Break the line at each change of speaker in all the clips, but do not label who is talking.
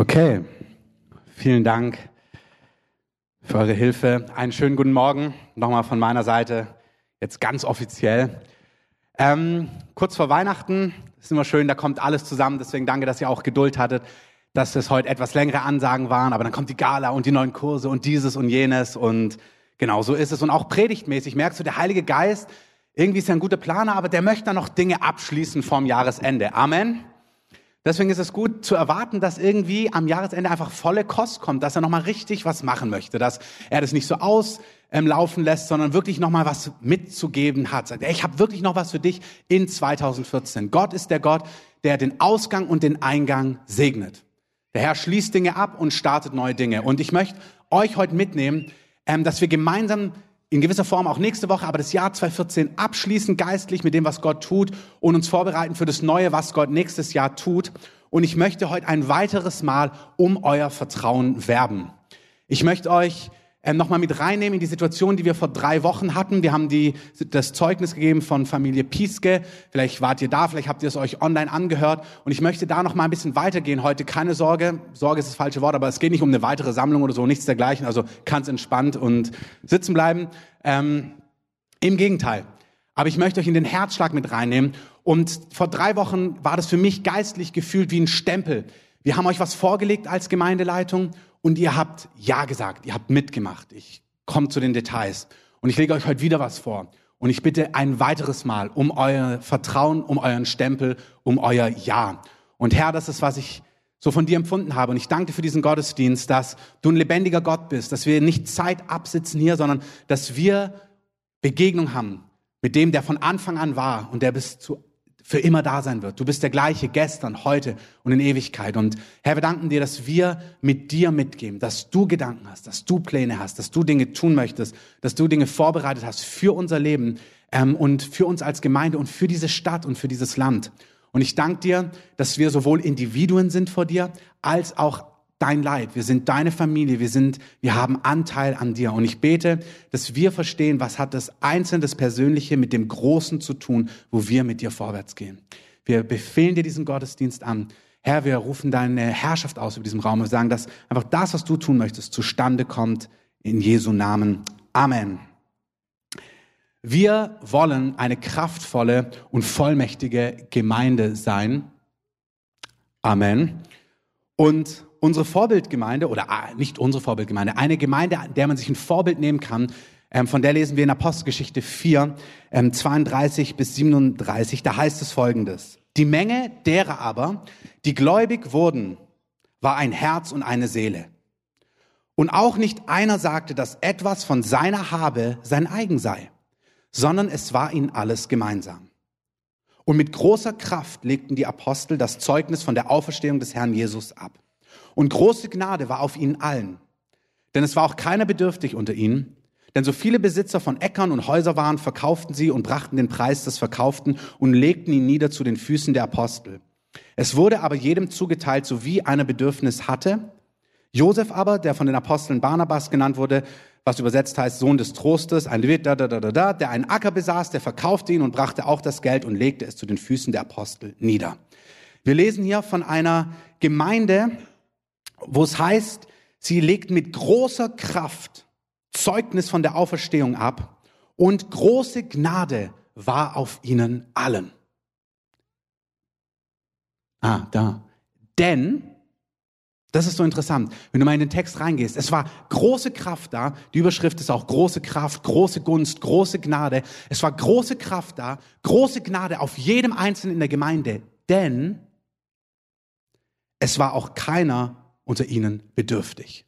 Okay, vielen Dank für eure Hilfe. Einen schönen guten Morgen nochmal von meiner Seite, jetzt ganz offiziell. Ähm, kurz vor Weihnachten ist immer schön, da kommt alles zusammen. Deswegen danke, dass ihr auch Geduld hattet, dass es heute etwas längere Ansagen waren. Aber dann kommt die Gala und die neuen Kurse und dieses und jenes und genau so ist es. Und auch predigtmäßig merkst du, der Heilige Geist, irgendwie ist er ein guter Planer, aber der möchte dann noch Dinge abschließen vorm Jahresende. Amen. Deswegen ist es gut zu erwarten, dass irgendwie am Jahresende einfach volle Kost kommt, dass er nochmal richtig was machen möchte, dass er das nicht so auslaufen lässt, sondern wirklich nochmal was mitzugeben hat. Ich habe wirklich noch was für dich in 2014. Gott ist der Gott, der den Ausgang und den Eingang segnet. Der Herr schließt Dinge ab und startet neue Dinge. Und ich möchte euch heute mitnehmen, ähm, dass wir gemeinsam in gewisser Form auch nächste Woche, aber das Jahr 2014 abschließen geistlich mit dem, was Gott tut und uns vorbereiten für das Neue, was Gott nächstes Jahr tut. Und ich möchte heute ein weiteres Mal um euer Vertrauen werben. Ich möchte euch ähm, nochmal mit reinnehmen in die Situation, die wir vor drei Wochen hatten. Wir haben die, das Zeugnis gegeben von Familie Pieske. Vielleicht wart ihr da, vielleicht habt ihr es euch online angehört. Und ich möchte da nochmal ein bisschen weitergehen heute. Keine Sorge, Sorge ist das falsche Wort, aber es geht nicht um eine weitere Sammlung oder so, nichts dergleichen. Also ganz entspannt und sitzen bleiben. Ähm, Im Gegenteil. Aber ich möchte euch in den Herzschlag mit reinnehmen. Und vor drei Wochen war das für mich geistlich gefühlt wie ein Stempel. Wir haben euch was vorgelegt als Gemeindeleitung und ihr habt Ja gesagt, ihr habt mitgemacht. Ich komme zu den Details und ich lege euch heute wieder was vor. Und ich bitte ein weiteres Mal um euer Vertrauen, um euren Stempel, um euer Ja. Und Herr, das ist, was ich so von dir empfunden habe. Und ich danke dir für diesen Gottesdienst, dass du ein lebendiger Gott bist, dass wir nicht Zeit absitzen hier, sondern dass wir Begegnung haben mit dem, der von Anfang an war und der bis zu für immer da sein wird. Du bist der gleiche gestern, heute und in Ewigkeit. Und Herr, wir danken dir, dass wir mit dir mitgeben, dass du Gedanken hast, dass du Pläne hast, dass du Dinge tun möchtest, dass du Dinge vorbereitet hast für unser Leben ähm, und für uns als Gemeinde und für diese Stadt und für dieses Land. Und ich danke dir, dass wir sowohl Individuen sind vor dir, als auch dein Leib, wir sind deine Familie, wir sind, wir haben Anteil an dir. Und ich bete, dass wir verstehen, was hat das Einzelne, das Persönliche mit dem Großen zu tun, wo wir mit dir vorwärts gehen. Wir befehlen dir diesen Gottesdienst an. Herr, wir rufen deine Herrschaft aus über diesem Raum. Wir sagen, dass einfach das, was du tun möchtest, zustande kommt in Jesu Namen. Amen. Wir wollen eine kraftvolle und vollmächtige Gemeinde sein. Amen. Und unsere Vorbildgemeinde, oder ah, nicht unsere Vorbildgemeinde, eine Gemeinde, der man sich ein Vorbild nehmen kann, ähm, von der lesen wir in Apostelgeschichte 4, 32 ähm, bis 37, da heißt es folgendes. Die Menge derer aber, die gläubig wurden, war ein Herz und eine Seele. Und auch nicht einer sagte, dass etwas von seiner Habe sein eigen sei, sondern es war ihnen alles gemeinsam. Und mit großer Kraft legten die Apostel das Zeugnis von der Auferstehung des Herrn Jesus ab. Und große Gnade war auf ihnen allen. Denn es war auch keiner bedürftig unter ihnen. Denn so viele Besitzer von Äckern und Häuser waren, verkauften sie und brachten den Preis des Verkauften und legten ihn nieder zu den Füßen der Apostel. Es wurde aber jedem zugeteilt, so wie einer Bedürfnis hatte. Josef aber, der von den Aposteln Barnabas genannt wurde, was übersetzt heißt Sohn des Trostes, ein Levit, da, da, da, da, da, der einen Acker besaß, der verkaufte ihn und brachte auch das Geld und legte es zu den Füßen der Apostel nieder. Wir lesen hier von einer Gemeinde, wo es heißt, sie legt mit großer Kraft Zeugnis von der Auferstehung ab und große Gnade war auf ihnen allen. Ah, da. Denn, das ist so interessant, wenn du mal in den Text reingehst, es war große Kraft da, die Überschrift ist auch große Kraft, große Gunst, große Gnade. Es war große Kraft da, große Gnade auf jedem Einzelnen in der Gemeinde, denn es war auch keiner unter ihnen bedürftig.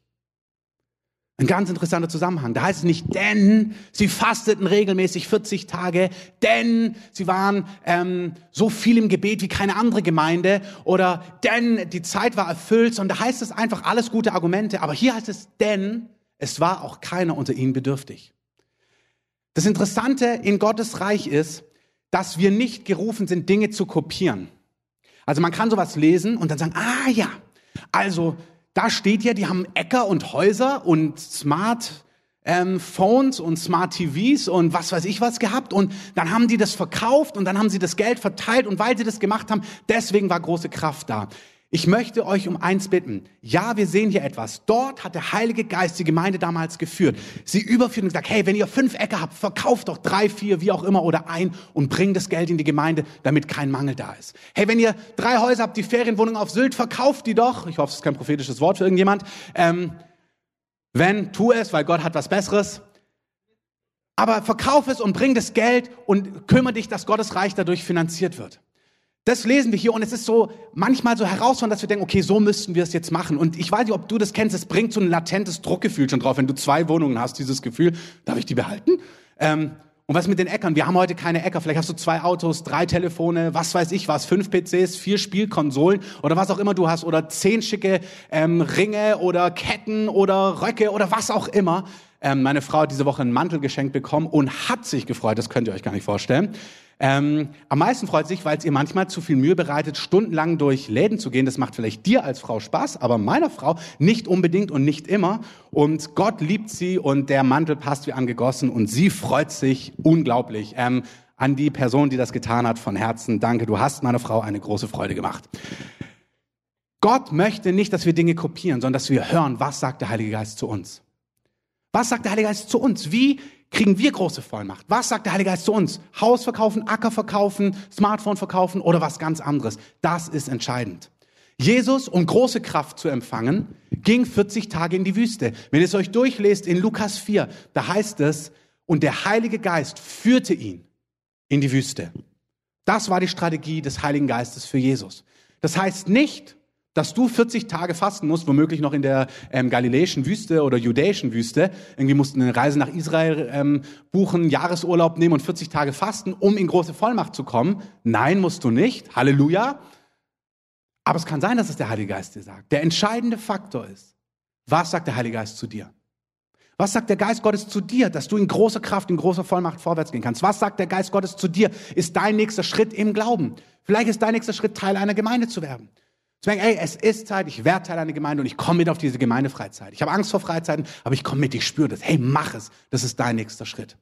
Ein ganz interessanter Zusammenhang. Da heißt es nicht, denn sie fasteten regelmäßig 40 Tage, denn sie waren ähm, so viel im Gebet wie keine andere Gemeinde oder denn die Zeit war erfüllt, sondern da heißt es einfach alles gute Argumente. Aber hier heißt es, denn es war auch keiner unter ihnen bedürftig. Das Interessante in Gottes Reich ist, dass wir nicht gerufen sind, Dinge zu kopieren. Also man kann sowas lesen und dann sagen, ah ja, also da steht ja, die haben Äcker und Häuser und Smart ähm, Phones und Smart TVs und was weiß ich was gehabt und dann haben die das verkauft und dann haben sie das Geld verteilt und weil sie das gemacht haben, deswegen war große Kraft da. Ich möchte euch um eins bitten. Ja, wir sehen hier etwas. Dort hat der Heilige Geist die Gemeinde damals geführt. Sie überführt und gesagt, hey, wenn ihr fünf Äcker habt, verkauft doch drei, vier, wie auch immer oder ein und bringt das Geld in die Gemeinde, damit kein Mangel da ist. Hey, wenn ihr drei Häuser habt, die Ferienwohnung auf Sylt, verkauft die doch. Ich hoffe, es ist kein prophetisches Wort für irgendjemand. Ähm, wenn, tu es, weil Gott hat was Besseres. Aber verkauf es und bring das Geld und kümmere dich, dass Gottes Reich dadurch finanziert wird. Das lesen wir hier und es ist so manchmal so herausfordernd, dass wir denken, okay, so müssten wir es jetzt machen. Und ich weiß nicht, ob du das kennst, es bringt so ein latentes Druckgefühl schon drauf. Wenn du zwei Wohnungen hast, dieses Gefühl, darf ich die behalten? Ähm, und was mit den Äckern? Wir haben heute keine Äcker. Vielleicht hast du zwei Autos, drei Telefone, was weiß ich was, fünf PCs, vier Spielkonsolen oder was auch immer du hast oder zehn schicke ähm, Ringe oder Ketten oder Röcke oder was auch immer. Ähm, meine Frau hat diese Woche einen Mantel geschenkt bekommen und hat sich gefreut. Das könnt ihr euch gar nicht vorstellen. Ähm, am meisten freut sich, weil es ihr manchmal zu viel Mühe bereitet, stundenlang durch Läden zu gehen. Das macht vielleicht dir als Frau Spaß, aber meiner Frau nicht unbedingt und nicht immer. Und Gott liebt sie und der Mantel passt wie angegossen und sie freut sich unglaublich. Ähm, an die Person, die das getan hat, von Herzen, danke, du hast meiner Frau eine große Freude gemacht. Gott möchte nicht, dass wir Dinge kopieren, sondern dass wir hören, was sagt der Heilige Geist zu uns. Was sagt der Heilige Geist zu uns? Wie kriegen wir große Vollmacht? Was sagt der Heilige Geist zu uns? Haus verkaufen, Acker verkaufen, Smartphone verkaufen oder was ganz anderes? Das ist entscheidend. Jesus, um große Kraft zu empfangen, ging 40 Tage in die Wüste. Wenn ihr es euch durchlest in Lukas 4, da heißt es, und der Heilige Geist führte ihn in die Wüste. Das war die Strategie des Heiligen Geistes für Jesus. Das heißt nicht, dass du 40 Tage fasten musst, womöglich noch in der ähm, galiläischen Wüste oder judäischen Wüste. Irgendwie musst du eine Reise nach Israel ähm, buchen, Jahresurlaub nehmen und 40 Tage fasten, um in große Vollmacht zu kommen. Nein, musst du nicht. Halleluja. Aber es kann sein, dass es der Heilige Geist dir sagt. Der entscheidende Faktor ist, was sagt der Heilige Geist zu dir? Was sagt der Geist Gottes zu dir, dass du in großer Kraft, in großer Vollmacht vorwärts gehen kannst? Was sagt der Geist Gottes zu dir? Ist dein nächster Schritt im Glauben? Vielleicht ist dein nächster Schritt, Teil einer Gemeinde zu werden. Zu merken, ey, es ist Zeit, ich werde Teil einer Gemeinde und ich komme mit auf diese Gemeindefreizeit. Ich habe Angst vor Freizeiten, aber ich komme mit, ich spüre das. Hey, mach es. Das ist dein nächster Schritt.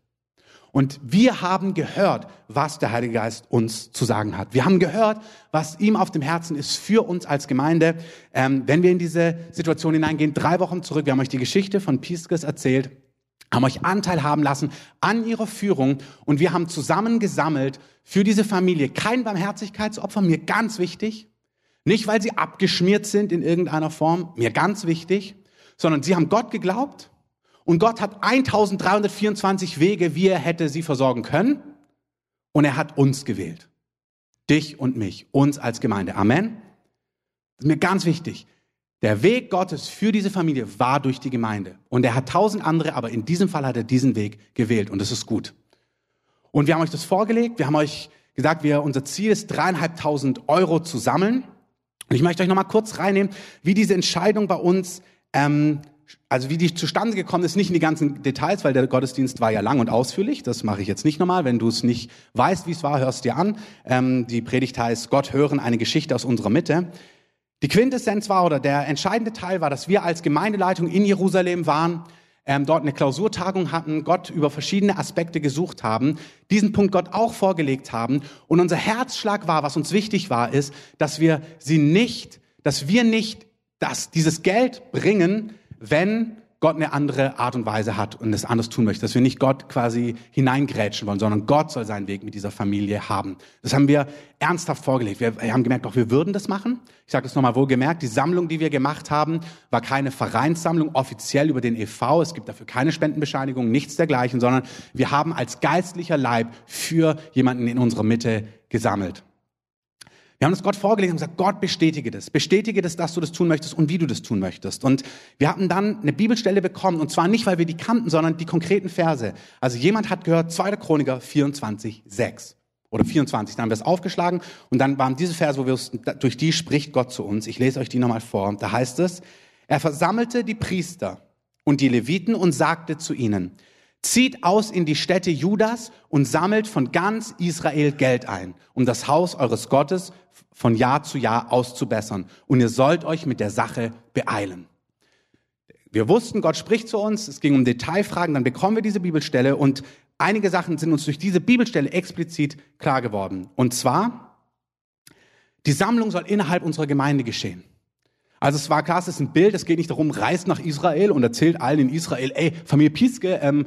Und wir haben gehört, was der Heilige Geist uns zu sagen hat. Wir haben gehört, was ihm auf dem Herzen ist für uns als Gemeinde. Ähm, wenn wir in diese Situation hineingehen, drei Wochen zurück, wir haben euch die Geschichte von Piskes erzählt, haben euch Anteil haben lassen an ihrer Führung und wir haben zusammen gesammelt für diese Familie kein Barmherzigkeitsopfer, mir ganz wichtig, nicht, weil sie abgeschmiert sind in irgendeiner Form, mir ganz wichtig, sondern sie haben Gott geglaubt und Gott hat 1324 Wege, wie er hätte sie versorgen können und er hat uns gewählt. Dich und mich, uns als Gemeinde. Amen. Das ist mir ganz wichtig. Der Weg Gottes für diese Familie war durch die Gemeinde. Und er hat tausend andere, aber in diesem Fall hat er diesen Weg gewählt und das ist gut. Und wir haben euch das vorgelegt. Wir haben euch gesagt, wir, unser Ziel ist, dreieinhalbtausend Euro zu sammeln. Und ich möchte euch nochmal kurz reinnehmen, wie diese Entscheidung bei uns, ähm, also wie die zustande gekommen ist, nicht in die ganzen Details, weil der Gottesdienst war ja lang und ausführlich. Das mache ich jetzt nicht nochmal. Wenn du es nicht weißt, wie es war, hörst dir an. Ähm, die Predigt heißt Gott hören, eine Geschichte aus unserer Mitte. Die Quintessenz war oder der entscheidende Teil war, dass wir als Gemeindeleitung in Jerusalem waren ähm, dort eine Klausurtagung hatten, Gott über verschiedene Aspekte gesucht haben, diesen Punkt Gott auch vorgelegt haben. Und unser Herzschlag war, was uns wichtig war, ist, dass wir sie nicht, dass wir nicht das, dieses Geld bringen, wenn Gott eine andere Art und Weise hat und es anders tun möchte, dass wir nicht Gott quasi hineingrätschen wollen, sondern Gott soll seinen Weg mit dieser Familie haben. Das haben wir ernsthaft vorgelegt. Wir haben gemerkt, doch wir würden das machen. Ich sage das nochmal wohlgemerkt, die Sammlung, die wir gemacht haben, war keine Vereinssammlung offiziell über den EV. Es gibt dafür keine Spendenbescheinigung, nichts dergleichen, sondern wir haben als geistlicher Leib für jemanden in unserer Mitte gesammelt. Wir haben das Gott vorgelegt und gesagt, Gott bestätige das. Bestätige das, dass du das tun möchtest und wie du das tun möchtest. Und wir hatten dann eine Bibelstelle bekommen und zwar nicht, weil wir die kannten, sondern die konkreten Verse. Also jemand hat gehört, 2. Chroniker 24, 6 oder 24. Dann haben wir es aufgeschlagen und dann waren diese Verse, wo wir durch die spricht Gott zu uns. Ich lese euch die nochmal vor. Da heißt es, er versammelte die Priester und die Leviten und sagte zu ihnen, Zieht aus in die Städte Judas und sammelt von ganz Israel Geld ein, um das Haus eures Gottes von Jahr zu Jahr auszubessern. Und ihr sollt euch mit der Sache beeilen. Wir wussten, Gott spricht zu uns, es ging um Detailfragen, dann bekommen wir diese Bibelstelle und einige Sachen sind uns durch diese Bibelstelle explizit klar geworden. Und zwar, Die Sammlung soll innerhalb unserer Gemeinde geschehen. Also es war klar, es ist ein Bild, es geht nicht darum, reist nach Israel und erzählt allen in Israel, ey, Familie Pieske, ähm,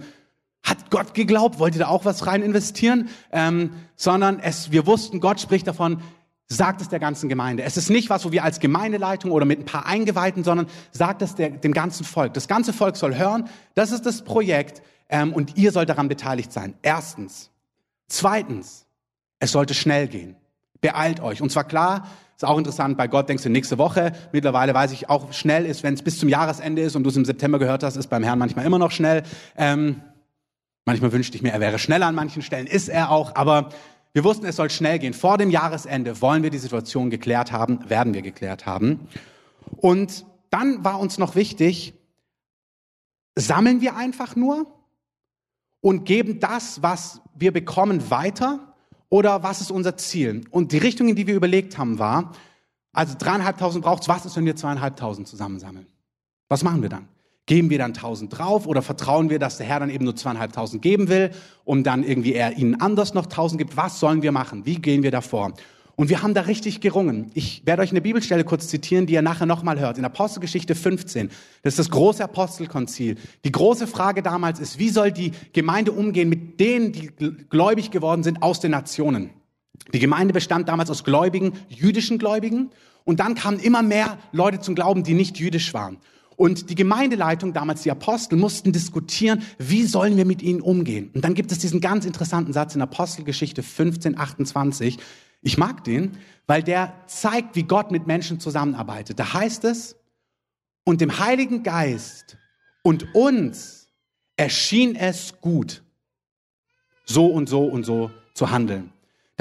hat Gott geglaubt, wollt ihr da auch was rein investieren? Ähm, sondern es, wir wussten, Gott spricht davon, sagt es der ganzen Gemeinde. Es ist nicht was, wo wir als Gemeindeleitung oder mit ein paar Eingeweihten, sondern sagt es der, dem ganzen Volk. Das ganze Volk soll hören, das ist das Projekt ähm, und ihr sollt daran beteiligt sein. Erstens. Zweitens, es sollte schnell gehen. Beeilt euch. Und zwar klar, ist auch interessant, bei Gott denkst du nächste Woche. Mittlerweile weiß ich auch schnell ist, wenn es bis zum Jahresende ist und du es im September gehört hast, ist beim Herrn manchmal immer noch schnell. Ähm, manchmal wünschte ich mir, er wäre schneller an manchen Stellen, ist er auch, aber wir wussten, es soll schnell gehen. Vor dem Jahresende wollen wir die Situation geklärt haben, werden wir geklärt haben. Und dann war uns noch wichtig, sammeln wir einfach nur und geben das, was wir bekommen, weiter oder was ist unser Ziel? Und die Richtung, in die wir überlegt haben, war, also dreieinhalbtausend braucht's, was ist, wenn wir zweieinhalbtausend zusammensammeln? Was machen wir dann? Geben wir dann tausend drauf oder vertrauen wir, dass der Herr dann eben nur zweieinhalbtausend geben will und dann irgendwie er ihnen anders noch tausend gibt? Was sollen wir machen? Wie gehen wir davor? Und wir haben da richtig gerungen. Ich werde euch eine Bibelstelle kurz zitieren, die ihr nachher nochmal hört. In Apostelgeschichte 15. Das ist das große Apostelkonzil. Die große Frage damals ist, wie soll die Gemeinde umgehen mit denen, die gläubig geworden sind aus den Nationen? Die Gemeinde bestand damals aus Gläubigen, jüdischen Gläubigen. Und dann kamen immer mehr Leute zum Glauben, die nicht jüdisch waren. Und die Gemeindeleitung, damals die Apostel, mussten diskutieren, wie sollen wir mit ihnen umgehen. Und dann gibt es diesen ganz interessanten Satz in Apostelgeschichte 15, 28. Ich mag den, weil der zeigt, wie Gott mit Menschen zusammenarbeitet. Da heißt es, und dem Heiligen Geist und uns erschien es gut, so und so und so zu handeln.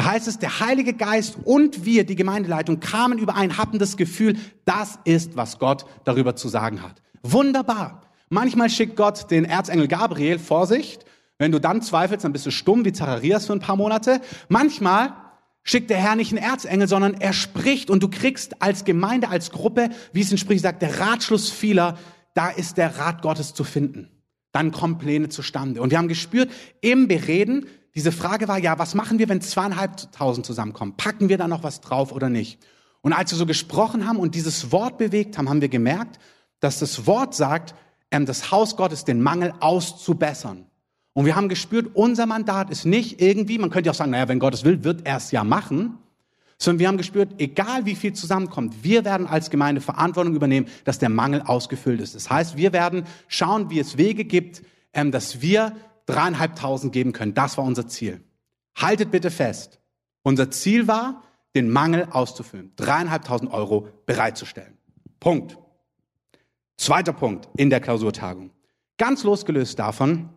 Da heißt es, der Heilige Geist und wir, die Gemeindeleitung, kamen überein, hatten das Gefühl, das ist, was Gott darüber zu sagen hat. Wunderbar. Manchmal schickt Gott den Erzengel Gabriel, Vorsicht, wenn du dann zweifelst, dann bist du stumm wie Zacharias für ein paar Monate. Manchmal schickt der Herr nicht einen Erzengel, sondern er spricht und du kriegst als Gemeinde, als Gruppe, wie es in Sprüche sagt, der Ratschluss vieler, da ist der Rat Gottes zu finden. Dann kommen Pläne zustande. Und wir haben gespürt, im Bereden, diese Frage war ja, was machen wir, wenn zweieinhalbtausend zusammenkommen? Packen wir da noch was drauf oder nicht? Und als wir so gesprochen haben und dieses Wort bewegt haben, haben wir gemerkt, dass das Wort sagt, ähm, das Haus Gottes den Mangel auszubessern. Und wir haben gespürt, unser Mandat ist nicht irgendwie, man könnte ja auch sagen, naja, wenn Gott es will, wird er es ja machen, sondern wir haben gespürt, egal wie viel zusammenkommt, wir werden als Gemeinde Verantwortung übernehmen, dass der Mangel ausgefüllt ist. Das heißt, wir werden schauen, wie es Wege gibt, ähm, dass wir dreieinhalbtausend geben können. Das war unser Ziel. Haltet bitte fest. Unser Ziel war, den Mangel auszufüllen, dreieinhalbtausend Euro bereitzustellen. Punkt. Zweiter Punkt in der Klausurtagung. Ganz losgelöst davon,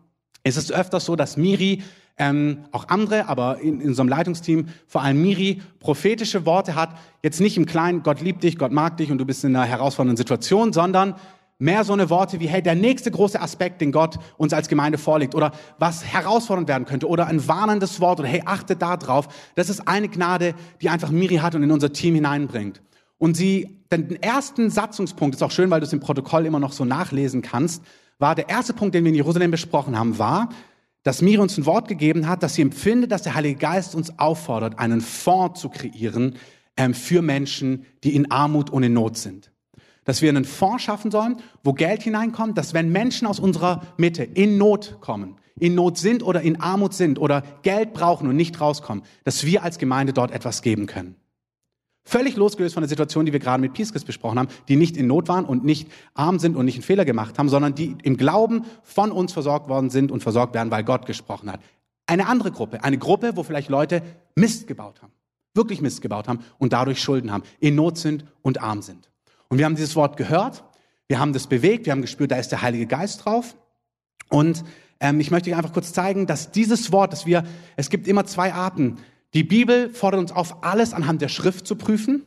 es ist öfters so, dass Miri, ähm, auch andere, aber in, in einem Leitungsteam, vor allem Miri, prophetische Worte hat. Jetzt nicht im Kleinen, Gott liebt dich, Gott mag dich und du bist in einer herausfordernden Situation, sondern mehr so eine Worte wie, hey, der nächste große Aspekt, den Gott uns als Gemeinde vorlegt oder was herausfordernd werden könnte oder ein warnendes Wort oder hey, achte da drauf. Das ist eine Gnade, die einfach Miri hat und in unser Team hineinbringt. Und sie, den ersten Satzungspunkt, ist auch schön, weil du es im Protokoll immer noch so nachlesen kannst, war der erste Punkt, den wir in Jerusalem besprochen haben, war, dass Miri uns ein Wort gegeben hat, dass sie empfindet, dass der Heilige Geist uns auffordert, einen Fonds zu kreieren ähm, für Menschen, die in Armut und in Not sind. Dass wir einen Fonds schaffen sollen, wo Geld hineinkommt, dass wenn Menschen aus unserer Mitte in Not kommen, in Not sind oder in Armut sind oder Geld brauchen und nicht rauskommen, dass wir als Gemeinde dort etwas geben können. Völlig losgelöst von der Situation, die wir gerade mit Piskes besprochen haben, die nicht in Not waren und nicht arm sind und nicht einen Fehler gemacht haben, sondern die im Glauben von uns versorgt worden sind und versorgt werden, weil Gott gesprochen hat. Eine andere Gruppe, eine Gruppe, wo vielleicht Leute Mist gebaut haben, wirklich Mist gebaut haben und dadurch Schulden haben, in Not sind und arm sind. Und wir haben dieses Wort gehört, wir haben das bewegt, wir haben gespürt, da ist der Heilige Geist drauf. Und ähm, ich möchte euch einfach kurz zeigen, dass dieses Wort, dass wir, es gibt immer zwei Arten, die Bibel fordert uns auf, alles anhand der Schrift zu prüfen.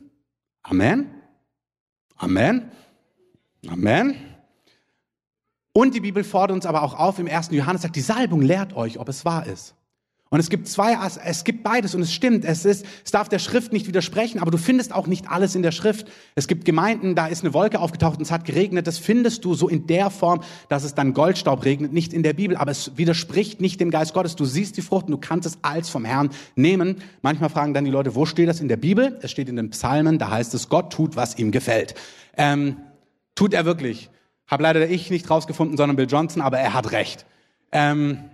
Amen. Amen. Amen. Und die Bibel fordert uns aber auch auf, im ersten Johannes sagt, die Salbung lehrt euch, ob es wahr ist. Und es gibt zwei, es gibt beides und es stimmt. Es ist, es darf der Schrift nicht widersprechen, aber du findest auch nicht alles in der Schrift. Es gibt Gemeinden, da ist eine Wolke aufgetaucht und es hat geregnet. Das findest du so in der Form, dass es dann Goldstaub regnet, nicht in der Bibel, aber es widerspricht nicht dem Geist Gottes. Du siehst die Frucht und du kannst es als vom Herrn nehmen. Manchmal fragen dann die Leute, wo steht das in der Bibel? Es steht in den Psalmen, da heißt es, Gott tut, was ihm gefällt. Ähm, tut er wirklich? Hab leider ich nicht rausgefunden, sondern Bill Johnson, aber er hat recht. Ähm,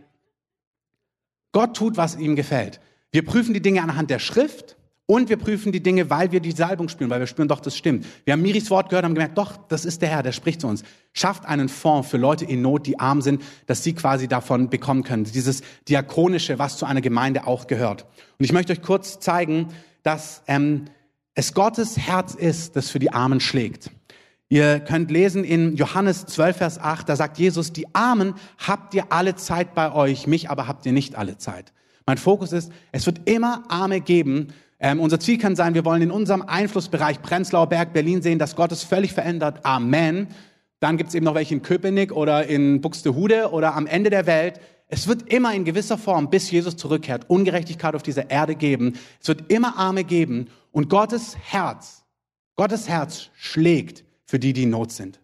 Gott tut, was ihm gefällt. Wir prüfen die Dinge anhand der Schrift und wir prüfen die Dinge, weil wir die Salbung spüren, weil wir spüren, doch, das stimmt. Wir haben Miris Wort gehört, haben gemerkt, doch, das ist der Herr, der spricht zu uns. Schafft einen Fonds für Leute in Not, die arm sind, dass sie quasi davon bekommen können. Dieses Diakonische, was zu einer Gemeinde auch gehört. Und ich möchte euch kurz zeigen, dass ähm, es Gottes Herz ist, das für die Armen schlägt. Ihr könnt lesen in Johannes 12, Vers 8, da sagt Jesus, die Armen habt ihr alle Zeit bei euch, mich aber habt ihr nicht alle Zeit. Mein Fokus ist, es wird immer Arme geben. Ähm, unser Ziel kann sein, wir wollen in unserem Einflussbereich Prenzlauer Berg, Berlin sehen, dass Gott es völlig verändert. Amen. Dann gibt es eben noch welche in Köpenick oder in Buxtehude oder am Ende der Welt. Es wird immer in gewisser Form, bis Jesus zurückkehrt, Ungerechtigkeit auf dieser Erde geben. Es wird immer Arme geben. Und Gottes Herz, Gottes Herz schlägt für die, die in Not sind.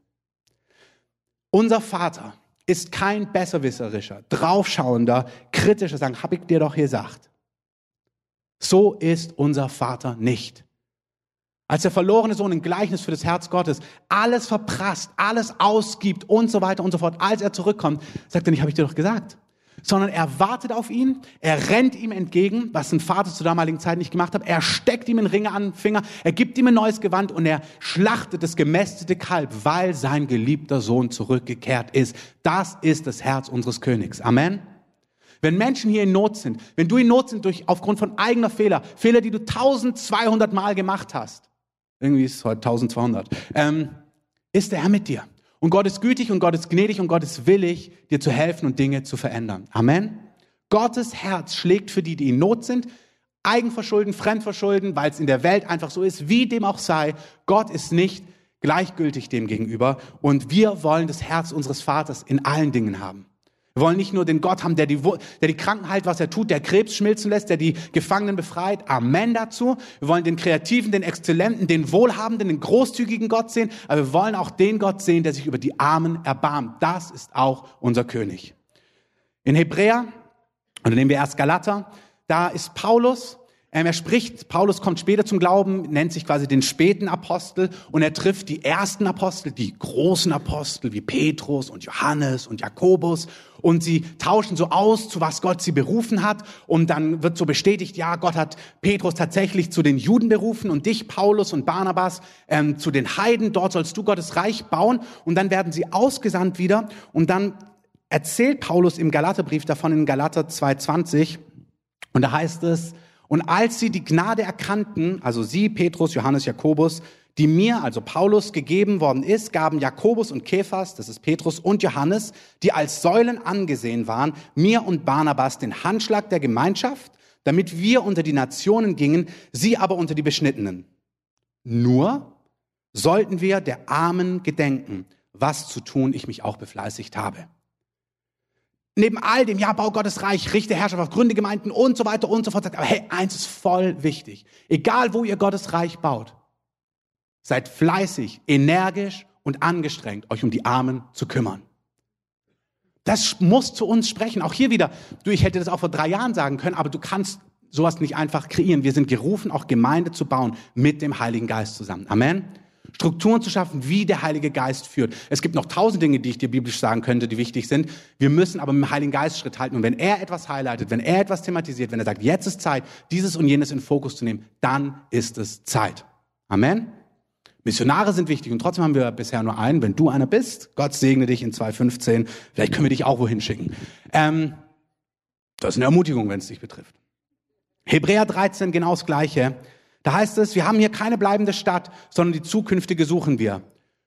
Unser Vater ist kein besserwisserischer, draufschauender, kritischer, sagen, hab ich dir doch gesagt. So ist unser Vater nicht. Als der verlorene Sohn ein Gleichnis für das Herz Gottes alles verprasst, alles ausgibt und so weiter und so fort, als er zurückkommt, sagt er nicht, habe ich dir doch gesagt sondern er wartet auf ihn, er rennt ihm entgegen, was ein Vater zur damaligen Zeit nicht gemacht hat, er steckt ihm einen Ringe an den Finger, er gibt ihm ein neues Gewand und er schlachtet das gemästete Kalb, weil sein geliebter Sohn zurückgekehrt ist. Das ist das Herz unseres Königs. Amen. Wenn Menschen hier in Not sind, wenn du in Not sind durch, aufgrund von eigener Fehler, Fehler, die du 1200 Mal gemacht hast, irgendwie ist es heute 1200, ähm, ist der Herr mit dir. Und Gott ist gütig und Gott ist gnädig und Gott ist willig, dir zu helfen und Dinge zu verändern. Amen. Gottes Herz schlägt für die, die in Not sind, Eigenverschulden, Fremdverschulden, weil es in der Welt einfach so ist, wie dem auch sei. Gott ist nicht gleichgültig dem gegenüber und wir wollen das Herz unseres Vaters in allen Dingen haben. Wir wollen nicht nur den Gott haben, der die, der die Kranken heilt, was er tut, der Krebs schmilzen lässt, der die Gefangenen befreit. Amen dazu. Wir wollen den Kreativen, den Exzellenten, den Wohlhabenden, den großzügigen Gott sehen. Aber wir wollen auch den Gott sehen, der sich über die Armen erbarmt. Das ist auch unser König. In Hebräer, und dann nehmen wir erst Galater, da ist Paulus er spricht, Paulus kommt später zum Glauben, nennt sich quasi den späten Apostel und er trifft die ersten Apostel, die großen Apostel wie Petrus und Johannes und Jakobus und sie tauschen so aus, zu was Gott sie berufen hat und dann wird so bestätigt, ja, Gott hat Petrus tatsächlich zu den Juden berufen und dich, Paulus und Barnabas, ähm, zu den Heiden, dort sollst du Gottes Reich bauen und dann werden sie ausgesandt wieder und dann erzählt Paulus im Galaterbrief davon in Galater 2,20 und da heißt es, und als sie die Gnade erkannten, also sie, Petrus, Johannes, Jakobus, die mir, also Paulus, gegeben worden ist, gaben Jakobus und Kephas, das ist Petrus und Johannes, die als Säulen angesehen waren, mir und Barnabas den Handschlag der Gemeinschaft, damit wir unter die Nationen gingen, sie aber unter die Beschnittenen. Nur sollten wir der Armen gedenken, was zu tun ich mich auch befleißigt habe neben all dem, ja, bau Gottes Reich, richte Herrschaft auf, gründe Gemeinden und so weiter und so fort, sagt, aber hey, eins ist voll wichtig. Egal, wo ihr Gottes Reich baut, seid fleißig, energisch und angestrengt, euch um die Armen zu kümmern. Das muss zu uns sprechen. Auch hier wieder, du, ich hätte das auch vor drei Jahren sagen können, aber du kannst sowas nicht einfach kreieren. Wir sind gerufen, auch Gemeinde zu bauen mit dem Heiligen Geist zusammen. Amen. Strukturen zu schaffen, wie der Heilige Geist führt. Es gibt noch tausend Dinge, die ich dir biblisch sagen könnte, die wichtig sind. Wir müssen aber mit dem Heiligen Geist Schritt halten. Und wenn er etwas highlightet, wenn er etwas thematisiert, wenn er sagt, jetzt ist Zeit, dieses und jenes in Fokus zu nehmen, dann ist es Zeit. Amen. Missionare sind wichtig und trotzdem haben wir bisher nur einen. Wenn du einer bist, Gott segne dich in 2015. Vielleicht können wir dich auch wohin schicken. Ähm, das ist eine Ermutigung, wenn es dich betrifft. Hebräer 13, genau das Gleiche. Da heißt es, wir haben hier keine bleibende Stadt, sondern die zukünftige suchen wir.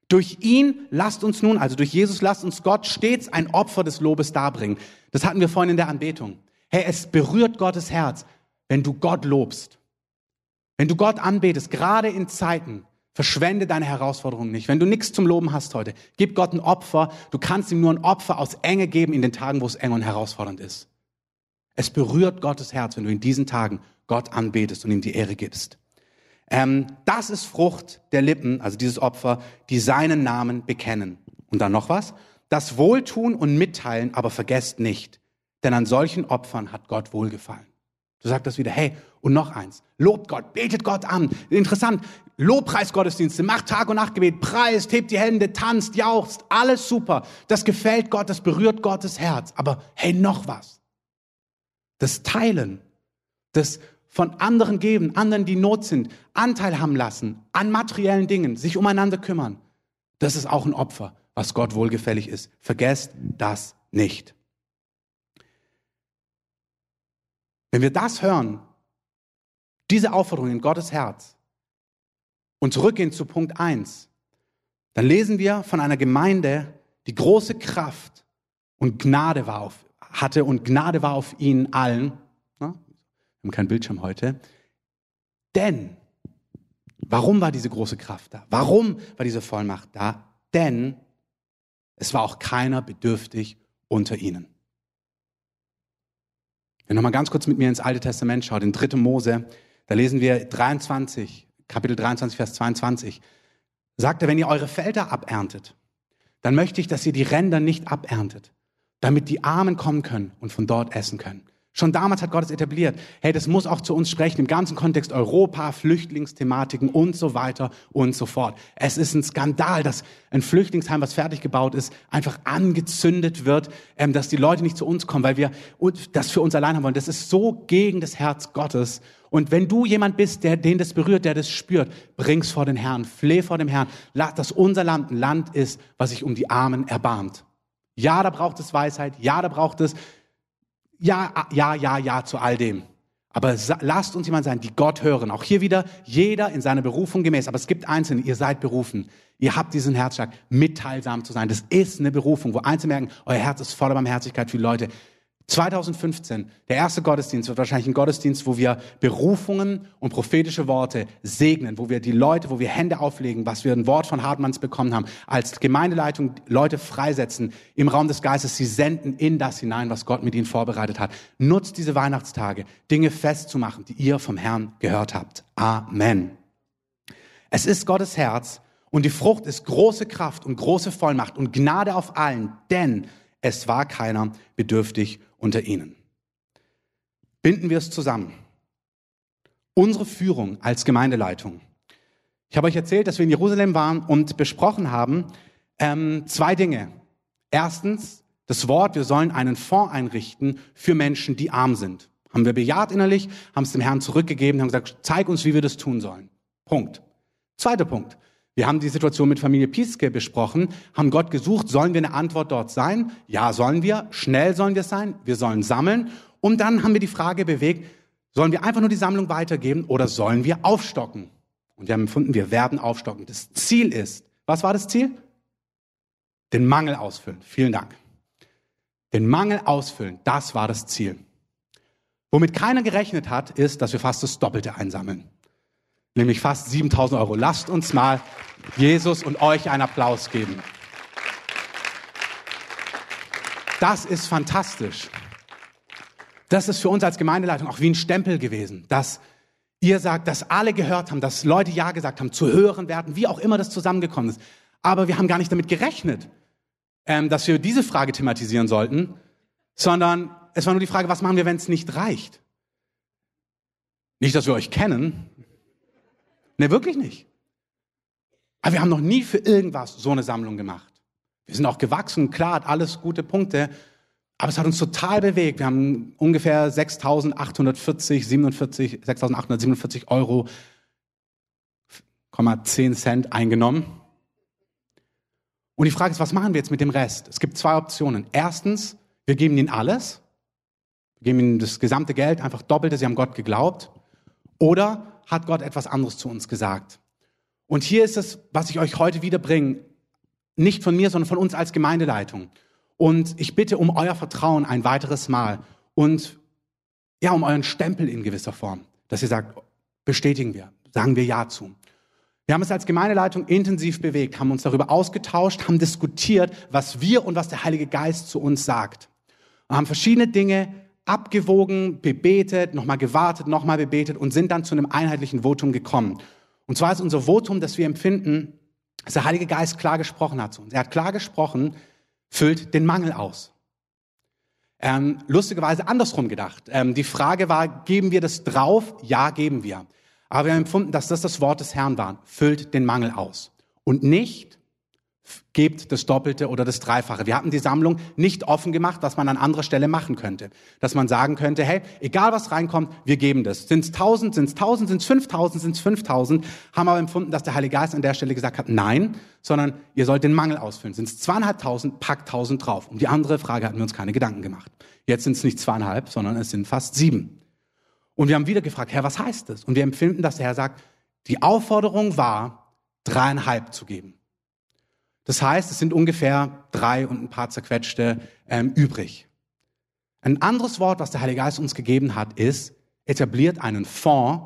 Durch ihn lasst uns nun, also durch Jesus lasst uns Gott stets ein Opfer des Lobes darbringen. Das hatten wir vorhin in der Anbetung. Hey, es berührt Gottes Herz, wenn du Gott lobst. Wenn du Gott anbetest, gerade in Zeiten, verschwende deine Herausforderungen nicht. Wenn du nichts zum Loben hast heute, gib Gott ein Opfer. Du kannst ihm nur ein Opfer aus Enge geben in den Tagen, wo es eng und herausfordernd ist. Es berührt Gottes Herz, wenn du in diesen Tagen Gott anbetest und ihm die Ehre gibst. Ähm, das ist Frucht der Lippen, also dieses Opfer, die seinen Namen bekennen. Und dann noch was? Das Wohltun und Mitteilen, aber vergesst nicht, denn an solchen Opfern hat Gott wohlgefallen. Du sagst das wieder, hey, und noch eins, lobt Gott, betet Gott an. Interessant, Lobpreisgottesdienste, macht Tag und Nachtgebet, preist, hebt die Hände, tanzt, jauchzt, alles super. Das gefällt Gott, das berührt Gottes Herz. Aber hey, noch was. Das Teilen, das von anderen geben, anderen, die Not sind, Anteil haben lassen an materiellen Dingen, sich umeinander kümmern. Das ist auch ein Opfer, was Gott wohlgefällig ist. Vergesst das nicht. Wenn wir das hören, diese Aufforderung in Gottes Herz und zurückgehen zu Punkt eins, dann lesen wir von einer Gemeinde, die große Kraft und Gnade war auf, hatte und Gnade war auf ihnen allen haben keinen Bildschirm heute. Denn, warum war diese große Kraft da? Warum war diese Vollmacht da? Denn es war auch keiner bedürftig unter ihnen. Wenn nochmal ganz kurz mit mir ins Alte Testament schaut, in 3. Mose, da lesen wir 23, Kapitel 23, Vers 22, sagt er, wenn ihr eure Felder aberntet, dann möchte ich, dass ihr die Ränder nicht aberntet, damit die Armen kommen können und von dort essen können. Schon damals hat Gott es etabliert. Hey, das muss auch zu uns sprechen im ganzen Kontext Europa, Flüchtlingsthematiken und so weiter und so fort. Es ist ein Skandal, dass ein Flüchtlingsheim, was fertig gebaut ist, einfach angezündet wird, ähm, dass die Leute nicht zu uns kommen, weil wir das für uns allein haben wollen. Das ist so gegen das Herz Gottes. Und wenn du jemand bist, der den das berührt, der das spürt, bring's vor den Herrn, fleh vor dem Herrn, dass unser Land ein Land ist, was sich um die Armen erbarmt. Ja, da braucht es Weisheit. Ja, da braucht es ja, ja, ja, ja zu all dem. Aber lasst uns jemand sein, die Gott hören. Auch hier wieder jeder in seiner Berufung gemäß. Aber es gibt Einzelne, ihr seid berufen. Ihr habt diesen Herzschlag, mitteilsam zu sein. Das ist eine Berufung, wo Einzelne merken, euer Herz ist voller Barmherzigkeit für Leute. 2015, der erste Gottesdienst wird wahrscheinlich ein Gottesdienst, wo wir Berufungen und prophetische Worte segnen, wo wir die Leute, wo wir Hände auflegen, was wir ein Wort von Hartmanns bekommen haben, als Gemeindeleitung Leute freisetzen im Raum des Geistes, sie senden in das hinein, was Gott mit ihnen vorbereitet hat. Nutzt diese Weihnachtstage, Dinge festzumachen, die ihr vom Herrn gehört habt. Amen. Es ist Gottes Herz und die Frucht ist große Kraft und große Vollmacht und Gnade auf allen, denn es war keiner bedürftig unter ihnen. Binden wir es zusammen. Unsere Führung als Gemeindeleitung. Ich habe euch erzählt, dass wir in Jerusalem waren und besprochen haben ähm, zwei Dinge. Erstens, das Wort, wir sollen einen Fonds einrichten für Menschen, die arm sind. Haben wir bejaht innerlich, haben es dem Herrn zurückgegeben, haben gesagt, zeig uns, wie wir das tun sollen. Punkt. Zweiter Punkt. Wir haben die Situation mit Familie Pieske besprochen, haben Gott gesucht, sollen wir eine Antwort dort sein? Ja, sollen wir. Schnell sollen wir sein. Wir sollen sammeln. Und dann haben wir die Frage bewegt, sollen wir einfach nur die Sammlung weitergeben oder sollen wir aufstocken? Und wir haben empfunden, wir werden aufstocken. Das Ziel ist, was war das Ziel? Den Mangel ausfüllen. Vielen Dank. Den Mangel ausfüllen, das war das Ziel. Womit keiner gerechnet hat, ist, dass wir fast das Doppelte einsammeln nämlich fast 7000 Euro. Lasst uns mal Jesus und euch einen Applaus geben. Das ist fantastisch. Das ist für uns als Gemeindeleitung auch wie ein Stempel gewesen, dass ihr sagt, dass alle gehört haben, dass Leute Ja gesagt haben, zu hören werden, wie auch immer das zusammengekommen ist. Aber wir haben gar nicht damit gerechnet, ähm, dass wir diese Frage thematisieren sollten, sondern es war nur die Frage, was machen wir, wenn es nicht reicht? Nicht, dass wir euch kennen, Ne, wirklich nicht. Aber wir haben noch nie für irgendwas so eine Sammlung gemacht. Wir sind auch gewachsen, klar, hat alles gute Punkte, aber es hat uns total bewegt. Wir haben ungefähr 6.840, 47, 6.847 Euro, 10 Cent eingenommen. Und die Frage ist, was machen wir jetzt mit dem Rest? Es gibt zwei Optionen. Erstens, wir geben ihnen alles. Wir geben ihnen das gesamte Geld, einfach doppelte, sie haben Gott geglaubt. Oder hat Gott etwas anderes zu uns gesagt. Und hier ist es, was ich euch heute wieder bringe, nicht von mir, sondern von uns als Gemeindeleitung. Und ich bitte um euer Vertrauen ein weiteres Mal und ja, um euren Stempel in gewisser Form, dass ihr sagt, bestätigen wir, sagen wir Ja zu. Wir haben es als Gemeindeleitung intensiv bewegt, haben uns darüber ausgetauscht, haben diskutiert, was wir und was der Heilige Geist zu uns sagt. Und haben verschiedene Dinge abgewogen, bebetet, nochmal gewartet, nochmal bebetet und sind dann zu einem einheitlichen Votum gekommen. Und zwar ist unser Votum, dass wir empfinden, dass der Heilige Geist klar gesprochen hat zu uns. Er hat klar gesprochen, füllt den Mangel aus. Ähm, lustigerweise andersrum gedacht. Ähm, die Frage war, geben wir das drauf? Ja, geben wir. Aber wir haben empfunden, dass das das Wort des Herrn war. Füllt den Mangel aus. Und nicht, gebt das Doppelte oder das Dreifache. Wir hatten die Sammlung nicht offen gemacht, was man an anderer Stelle machen könnte. Dass man sagen könnte, hey, egal was reinkommt, wir geben das. Sind es 1000, sind es 1000, sind es 5000, sind es 5000, haben aber empfunden, dass der Heilige Geist an der Stelle gesagt hat, nein, sondern ihr sollt den Mangel ausfüllen. Sind es zweieinhalbtausend, packt tausend drauf. Um die andere Frage hatten wir uns keine Gedanken gemacht. Jetzt sind es nicht zweieinhalb, sondern es sind fast sieben. Und wir haben wieder gefragt, Herr, was heißt das? Und wir empfinden, dass der Herr sagt, die Aufforderung war, dreieinhalb zu geben. Das heißt, es sind ungefähr drei und ein paar zerquetschte ähm, übrig. Ein anderes Wort, was der Heilige Geist uns gegeben hat, ist, etabliert einen Fonds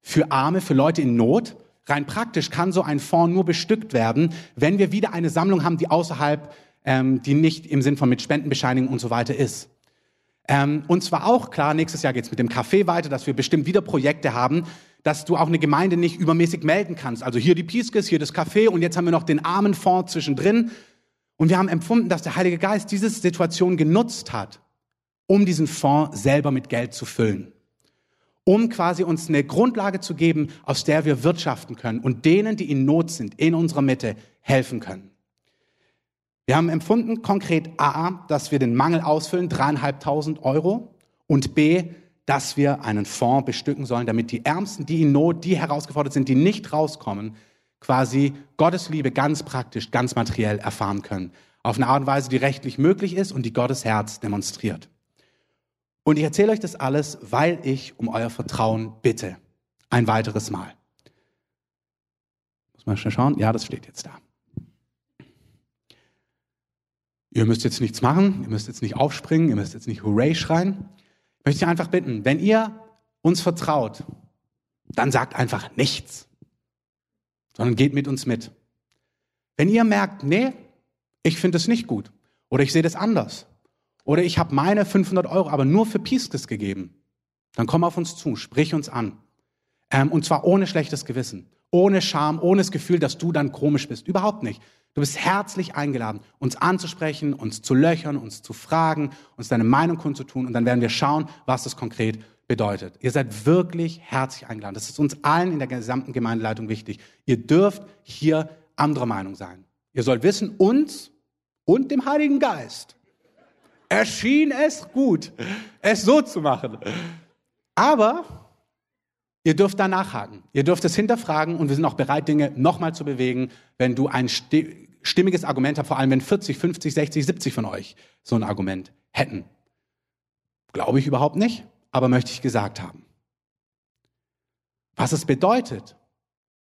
für Arme, für Leute in Not. Rein praktisch kann so ein Fonds nur bestückt werden, wenn wir wieder eine Sammlung haben, die außerhalb, ähm, die nicht im Sinn von mit Spendenbescheinigung und so weiter ist. Ähm, und zwar auch klar, nächstes Jahr geht's mit dem Café weiter, dass wir bestimmt wieder Projekte haben, dass du auch eine Gemeinde nicht übermäßig melden kannst. Also hier die Pieskes, hier das Café und jetzt haben wir noch den Armenfonds zwischendrin. Und wir haben empfunden, dass der Heilige Geist diese Situation genutzt hat, um diesen Fonds selber mit Geld zu füllen. Um quasi uns eine Grundlage zu geben, aus der wir wirtschaften können und denen, die in Not sind, in unserer Mitte helfen können. Wir haben empfunden konkret A, dass wir den Mangel ausfüllen, dreieinhalbtausend Euro und B, dass wir einen Fonds bestücken sollen, damit die Ärmsten, die in Not, die herausgefordert sind, die nicht rauskommen, quasi Gottes Liebe ganz praktisch, ganz materiell erfahren können. Auf eine Art und Weise, die rechtlich möglich ist und die Gottes Herz demonstriert. Und ich erzähle euch das alles, weil ich um euer Vertrauen bitte. Ein weiteres Mal. Muss man schnell schauen? Ja, das steht jetzt da. Ihr müsst jetzt nichts machen, ihr müsst jetzt nicht aufspringen, ihr müsst jetzt nicht Hooray schreien möchte ich einfach bitten, wenn ihr uns vertraut, dann sagt einfach nichts, sondern geht mit uns mit. Wenn ihr merkt, nee, ich finde es nicht gut oder ich sehe das anders oder ich habe meine 500 Euro aber nur für Pieskes gegeben, dann komm auf uns zu, sprich uns an. Ähm, und zwar ohne schlechtes Gewissen, ohne Scham, ohne das Gefühl, dass du dann komisch bist. Überhaupt nicht. Du bist herzlich eingeladen, uns anzusprechen, uns zu löchern, uns zu fragen, uns deine Meinung kundzutun und dann werden wir schauen, was das konkret bedeutet. Ihr seid wirklich herzlich eingeladen. Das ist uns allen in der gesamten Gemeindeleitung wichtig. Ihr dürft hier anderer Meinung sein. Ihr sollt wissen, uns und dem Heiligen Geist erschien es gut, es so zu machen. Aber ihr dürft da nachhaken. Ihr dürft es hinterfragen und wir sind auch bereit, Dinge nochmal zu bewegen, wenn du ein stimmiges Argument habe, vor allem wenn 40, 50, 60, 70 von euch so ein Argument hätten. Glaube ich überhaupt nicht, aber möchte ich gesagt haben. Was es bedeutet,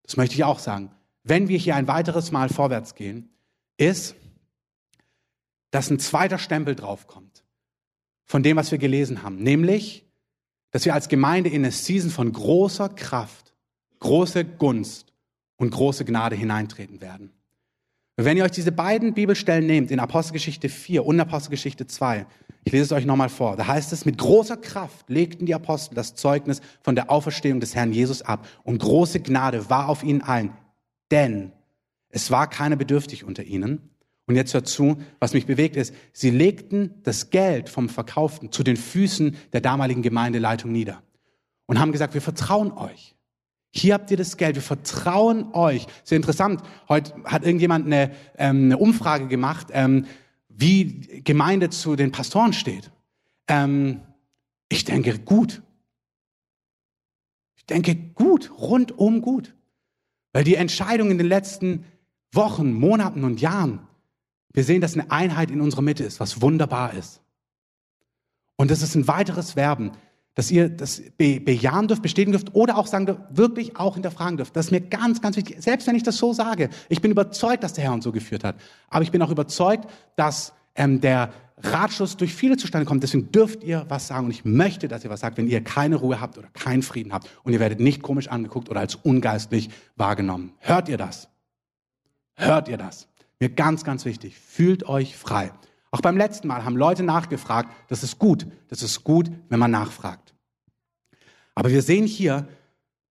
das möchte ich auch sagen, wenn wir hier ein weiteres Mal vorwärts gehen, ist, dass ein zweiter Stempel draufkommt von dem, was wir gelesen haben, nämlich, dass wir als Gemeinde in eine Season von großer Kraft, große Gunst und große Gnade hineintreten werden. Wenn ihr euch diese beiden Bibelstellen nehmt, in Apostelgeschichte 4 und Apostelgeschichte 2, ich lese es euch nochmal vor, da heißt es, mit großer Kraft legten die Apostel das Zeugnis von der Auferstehung des Herrn Jesus ab und große Gnade war auf ihnen allen, denn es war keiner bedürftig unter ihnen. Und jetzt hört zu, was mich bewegt ist, sie legten das Geld vom Verkauften zu den Füßen der damaligen Gemeindeleitung nieder und haben gesagt, wir vertrauen euch. Hier habt ihr das Geld, wir vertrauen euch. Sehr interessant, heute hat irgendjemand eine, ähm, eine Umfrage gemacht, ähm, wie Gemeinde zu den Pastoren steht. Ähm, ich denke gut. Ich denke gut, rundum gut. Weil die Entscheidung in den letzten Wochen, Monaten und Jahren, wir sehen, dass eine Einheit in unserer Mitte ist, was wunderbar ist. Und das ist ein weiteres Werben dass ihr das be bejahen dürft, bestätigen dürft oder auch sagen dürft, wirklich auch hinterfragen dürft. Das ist mir ganz, ganz wichtig. Selbst wenn ich das so sage, ich bin überzeugt, dass der Herr uns so geführt hat. Aber ich bin auch überzeugt, dass ähm, der Ratschluss durch viele zustande kommt. Deswegen dürft ihr was sagen. Und ich möchte, dass ihr was sagt, wenn ihr keine Ruhe habt oder keinen Frieden habt. Und ihr werdet nicht komisch angeguckt oder als ungeistlich wahrgenommen. Hört ihr das? Hört ihr das? Mir ganz, ganz wichtig. Fühlt euch frei. Auch beim letzten Mal haben Leute nachgefragt. Das ist gut. Das ist gut, wenn man nachfragt. Aber wir sehen hier,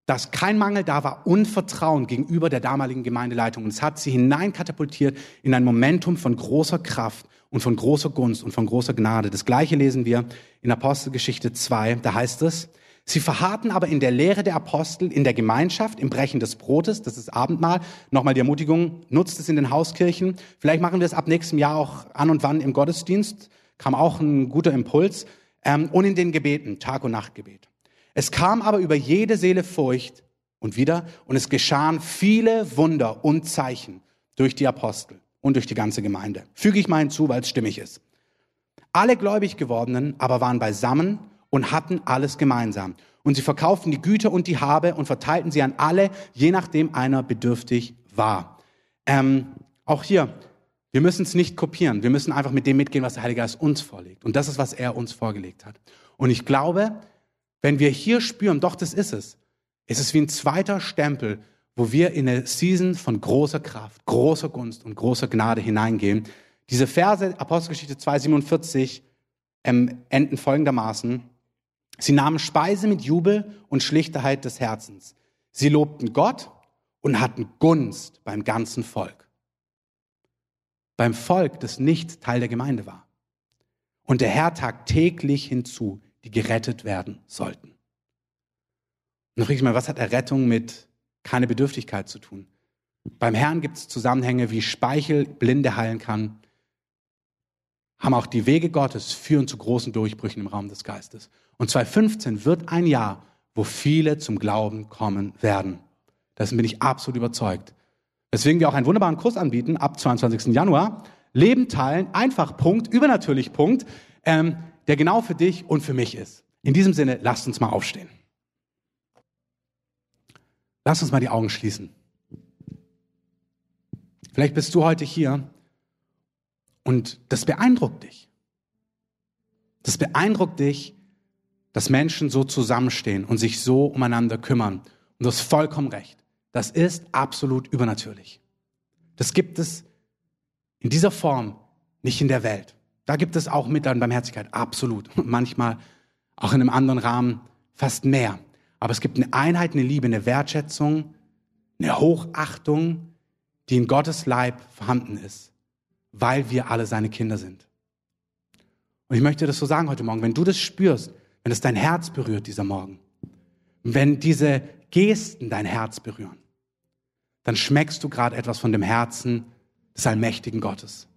dass kein Mangel da war und Vertrauen gegenüber der damaligen Gemeindeleitung. Und es hat sie hineinkatapultiert in ein Momentum von großer Kraft und von großer Gunst und von großer Gnade. Das Gleiche lesen wir in Apostelgeschichte 2. Da heißt es, Sie verharrten aber in der Lehre der Apostel, in der Gemeinschaft, im Brechen des Brotes, das ist Abendmahl. Nochmal die Ermutigung, nutzt es in den Hauskirchen. Vielleicht machen wir es ab nächstem Jahr auch an und wann im Gottesdienst. Kam auch ein guter Impuls. Ähm, und in den Gebeten, Tag- und Nachtgebet. Es kam aber über jede Seele Furcht und wieder, und es geschahen viele Wunder und Zeichen durch die Apostel und durch die ganze Gemeinde. Füge ich mal hinzu, weil es stimmig ist. Alle gläubig gewordenen aber waren beisammen und hatten alles gemeinsam. Und sie verkauften die Güter und die Habe und verteilten sie an alle, je nachdem einer bedürftig war. Ähm, auch hier, wir müssen es nicht kopieren. Wir müssen einfach mit dem mitgehen, was der Heilige Geist uns vorlegt. Und das ist, was er uns vorgelegt hat. Und ich glaube, wenn wir hier spüren, doch, das ist es. Es ist wie ein zweiter Stempel, wo wir in eine Season von großer Kraft, großer Gunst und großer Gnade hineingehen. Diese Verse, Apostelgeschichte 2,47, ähm, enden folgendermaßen. Sie nahmen Speise mit Jubel und Schlichterheit des Herzens. Sie lobten Gott und hatten Gunst beim ganzen Volk. Beim Volk, das nicht Teil der Gemeinde war. Und der Herr tagt täglich hinzu, die gerettet werden sollten. Und dann frage ich mal, was hat Errettung mit keine Bedürftigkeit zu tun? Beim Herrn gibt es Zusammenhänge, wie Speichel Blinde heilen kann, haben auch die Wege Gottes führen zu großen Durchbrüchen im Raum des Geistes. Und 2015 wird ein Jahr, wo viele zum Glauben kommen werden. Dessen bin ich absolut überzeugt. Weswegen wir auch einen wunderbaren Kurs anbieten ab 22. Januar. Leben teilen, einfach Punkt, übernatürlich Punkt, ähm, der genau für dich und für mich ist. In diesem Sinne, lasst uns mal aufstehen. Lasst uns mal die Augen schließen. Vielleicht bist du heute hier und das beeindruckt dich. Das beeindruckt dich, dass Menschen so zusammenstehen und sich so umeinander kümmern. Und du hast vollkommen recht. Das ist absolut übernatürlich. Das gibt es in dieser Form nicht in der Welt. Da gibt es auch Mitleid und Barmherzigkeit, absolut. Und manchmal auch in einem anderen Rahmen fast mehr. Aber es gibt eine Einheit, eine Liebe, eine Wertschätzung, eine Hochachtung, die in Gottes Leib vorhanden ist weil wir alle seine Kinder sind. Und ich möchte das so sagen heute Morgen, wenn du das spürst, wenn es dein Herz berührt dieser Morgen, wenn diese Gesten dein Herz berühren, dann schmeckst du gerade etwas von dem Herzen des allmächtigen Gottes,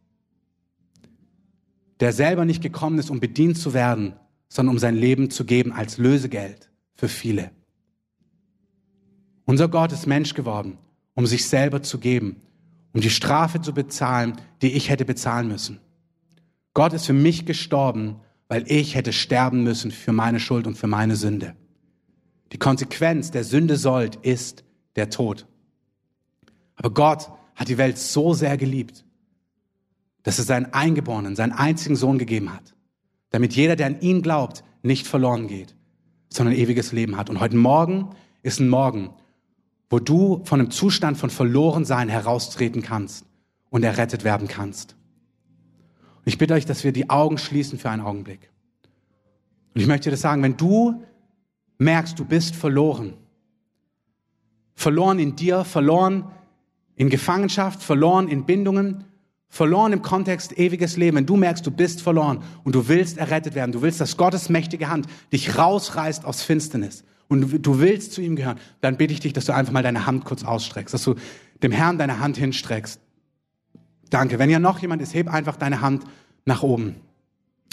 der selber nicht gekommen ist, um bedient zu werden, sondern um sein Leben zu geben als Lösegeld für viele. Unser Gott ist Mensch geworden, um sich selber zu geben, um die Strafe zu bezahlen, die ich hätte bezahlen müssen. Gott ist für mich gestorben, weil ich hätte sterben müssen für meine Schuld und für meine Sünde. Die Konsequenz der Sünde sollt ist der Tod. Aber Gott hat die Welt so sehr geliebt, dass er seinen Eingeborenen, seinen einzigen Sohn gegeben hat, damit jeder, der an ihn glaubt, nicht verloren geht, sondern ewiges Leben hat. Und heute Morgen ist ein Morgen, wo du von einem Zustand von Verlorensein heraustreten kannst und errettet werden kannst. Und ich bitte euch, dass wir die Augen schließen für einen Augenblick. Und ich möchte dir das sagen, wenn du merkst, du bist verloren, verloren in dir, verloren in Gefangenschaft, verloren in Bindungen, verloren im Kontext ewiges Leben, wenn du merkst, du bist verloren und du willst errettet werden, du willst, dass Gottes mächtige Hand dich rausreißt aus Finsternis und du willst zu ihm gehören, dann bitte ich dich, dass du einfach mal deine Hand kurz ausstreckst, dass du dem Herrn deine Hand hinstreckst. Danke. Wenn ja noch jemand ist, heb einfach deine Hand nach oben.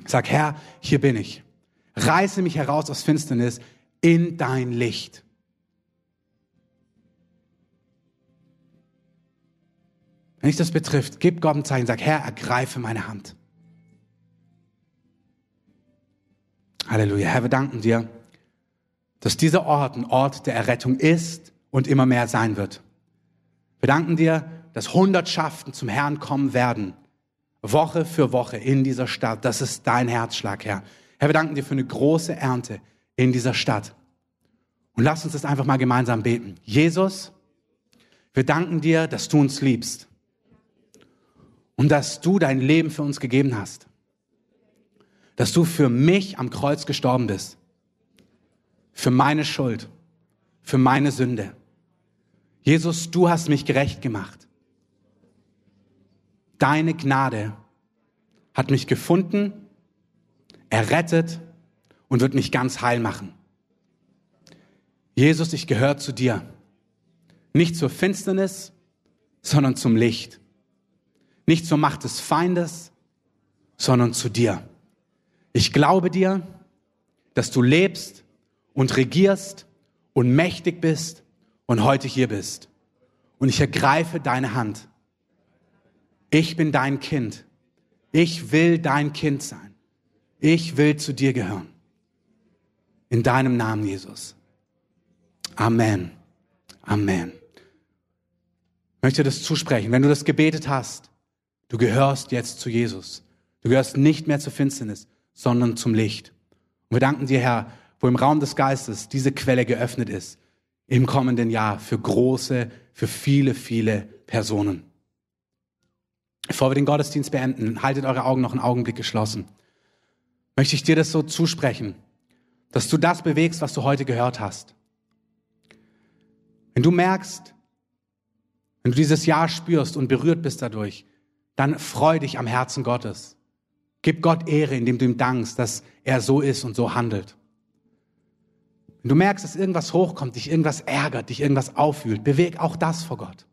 Sag, Herr, hier bin ich. Reiße mich heraus aus Finsternis in dein Licht. Wenn dich das betrifft, gib Gott ein Zeichen, sag, Herr, ergreife meine Hand. Halleluja. Herr, wir danken dir dass dieser Ort ein Ort der Errettung ist und immer mehr sein wird. Wir danken dir, dass Hundertschaften zum Herrn kommen werden, Woche für Woche in dieser Stadt. Das ist dein Herzschlag, Herr. Herr, wir danken dir für eine große Ernte in dieser Stadt. Und lass uns das einfach mal gemeinsam beten. Jesus, wir danken dir, dass du uns liebst. Und dass du dein Leben für uns gegeben hast. Dass du für mich am Kreuz gestorben bist. Für meine Schuld. Für meine Sünde. Jesus, du hast mich gerecht gemacht. Deine Gnade hat mich gefunden, errettet und wird mich ganz heil machen. Jesus, ich gehöre zu dir. Nicht zur Finsternis, sondern zum Licht. Nicht zur Macht des Feindes, sondern zu dir. Ich glaube dir, dass du lebst und regierst und mächtig bist und heute hier bist. Und ich ergreife deine Hand. Ich bin dein Kind. Ich will dein Kind sein. Ich will zu dir gehören. In deinem Namen, Jesus. Amen. Amen. Ich möchte das zusprechen. Wenn du das gebetet hast, du gehörst jetzt zu Jesus. Du gehörst nicht mehr zur Finsternis, sondern zum Licht. Und wir danken dir, Herr, wo im Raum des Geistes diese Quelle geöffnet ist, im kommenden Jahr für große, für viele, viele Personen. Bevor wir den Gottesdienst beenden, haltet eure Augen noch einen Augenblick geschlossen. Möchte ich dir das so zusprechen, dass du das bewegst, was du heute gehört hast. Wenn du merkst, wenn du dieses Jahr spürst und berührt bist dadurch, dann freu dich am Herzen Gottes. Gib Gott Ehre, indem du ihm dankst, dass er so ist und so handelt. Wenn du merkst, dass irgendwas hochkommt, dich irgendwas ärgert, dich irgendwas aufwühlt, beweg auch das vor Gott.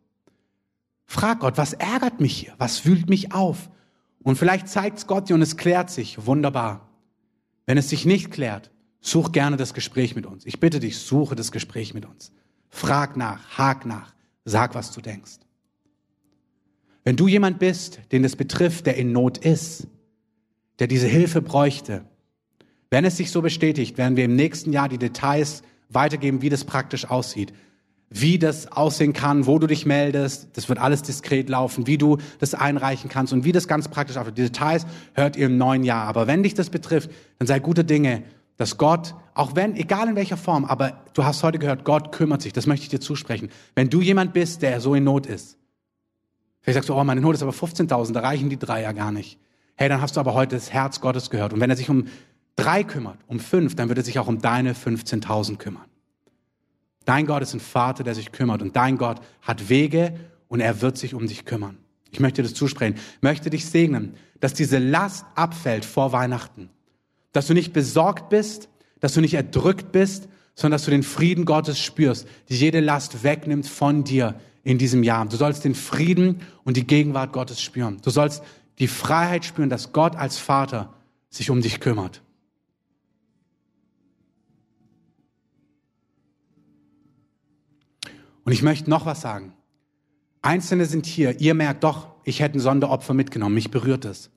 Frag Gott, was ärgert mich hier? Was wühlt mich auf? Und vielleicht zeigt es Gott dir und es klärt sich. Wunderbar. Wenn es sich nicht klärt, such gerne das Gespräch mit uns. Ich bitte dich, suche das Gespräch mit uns. Frag nach, hak nach, sag, was du denkst. Wenn du jemand bist, den es betrifft, der in Not ist, der diese Hilfe bräuchte, wenn es sich so bestätigt, werden wir im nächsten Jahr die Details weitergeben, wie das praktisch aussieht. Wie das aussehen kann, wo du dich meldest, das wird alles diskret laufen, wie du das einreichen kannst und wie das ganz praktisch aussieht. Die Details hört ihr im neuen Jahr. Aber wenn dich das betrifft, dann sei gute Dinge, dass Gott, auch wenn, egal in welcher Form, aber du hast heute gehört, Gott kümmert sich, das möchte ich dir zusprechen. Wenn du jemand bist, der so in Not ist, vielleicht sagst du, oh, meine Not ist aber 15.000, da reichen die drei ja gar nicht. Hey, dann hast du aber heute das Herz Gottes gehört. Und wenn er sich um drei kümmert, um fünf, dann wird er sich auch um deine 15.000 kümmern. Dein Gott ist ein Vater, der sich kümmert und dein Gott hat Wege und er wird sich um dich kümmern. Ich möchte das zusprechen, möchte dich segnen, dass diese Last abfällt vor Weihnachten. Dass du nicht besorgt bist, dass du nicht erdrückt bist, sondern dass du den Frieden Gottes spürst, die jede Last wegnimmt von dir in diesem Jahr. Du sollst den Frieden und die Gegenwart Gottes spüren. Du sollst die Freiheit spüren, dass Gott als Vater sich um dich kümmert. Und ich möchte noch was sagen. Einzelne sind hier, ihr merkt doch, ich hätte ein Sonderopfer mitgenommen, mich berührt es.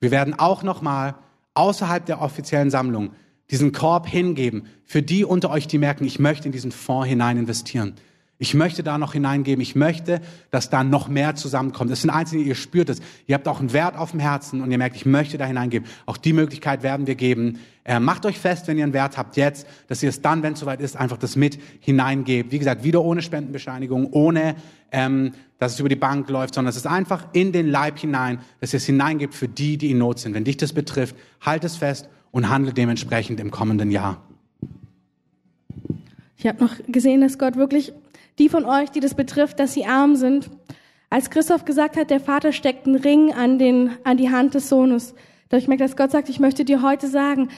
Wir werden auch nochmal außerhalb der offiziellen Sammlung diesen Korb hingeben für die unter euch, die merken, ich möchte in diesen Fonds hinein investieren. Ich möchte da noch hineingeben. Ich möchte, dass da noch mehr zusammenkommt. Es sind Einzelne, ihr spürt es. Ihr habt auch einen Wert auf dem Herzen und ihr merkt, ich möchte da hineingeben. Auch die Möglichkeit werden wir geben. Äh, macht euch fest, wenn ihr einen Wert habt jetzt, dass ihr es dann, wenn es soweit ist, einfach das mit hineingebt. Wie gesagt, wieder ohne Spendenbescheinigung, ohne, ähm, dass es über die Bank läuft, sondern es ist einfach in den Leib hinein, dass ihr es hineingebt für die, die in Not sind. Wenn dich das betrifft, halt es fest und handle dementsprechend im kommenden Jahr.
Ich habe noch gesehen, dass Gott wirklich die von euch, die das betrifft, dass sie arm sind. Als Christoph gesagt hat, der Vater steckt einen Ring an, den, an die Hand des Sohnes. Da ich merke, dass Gott sagt, ich möchte dir heute sagen,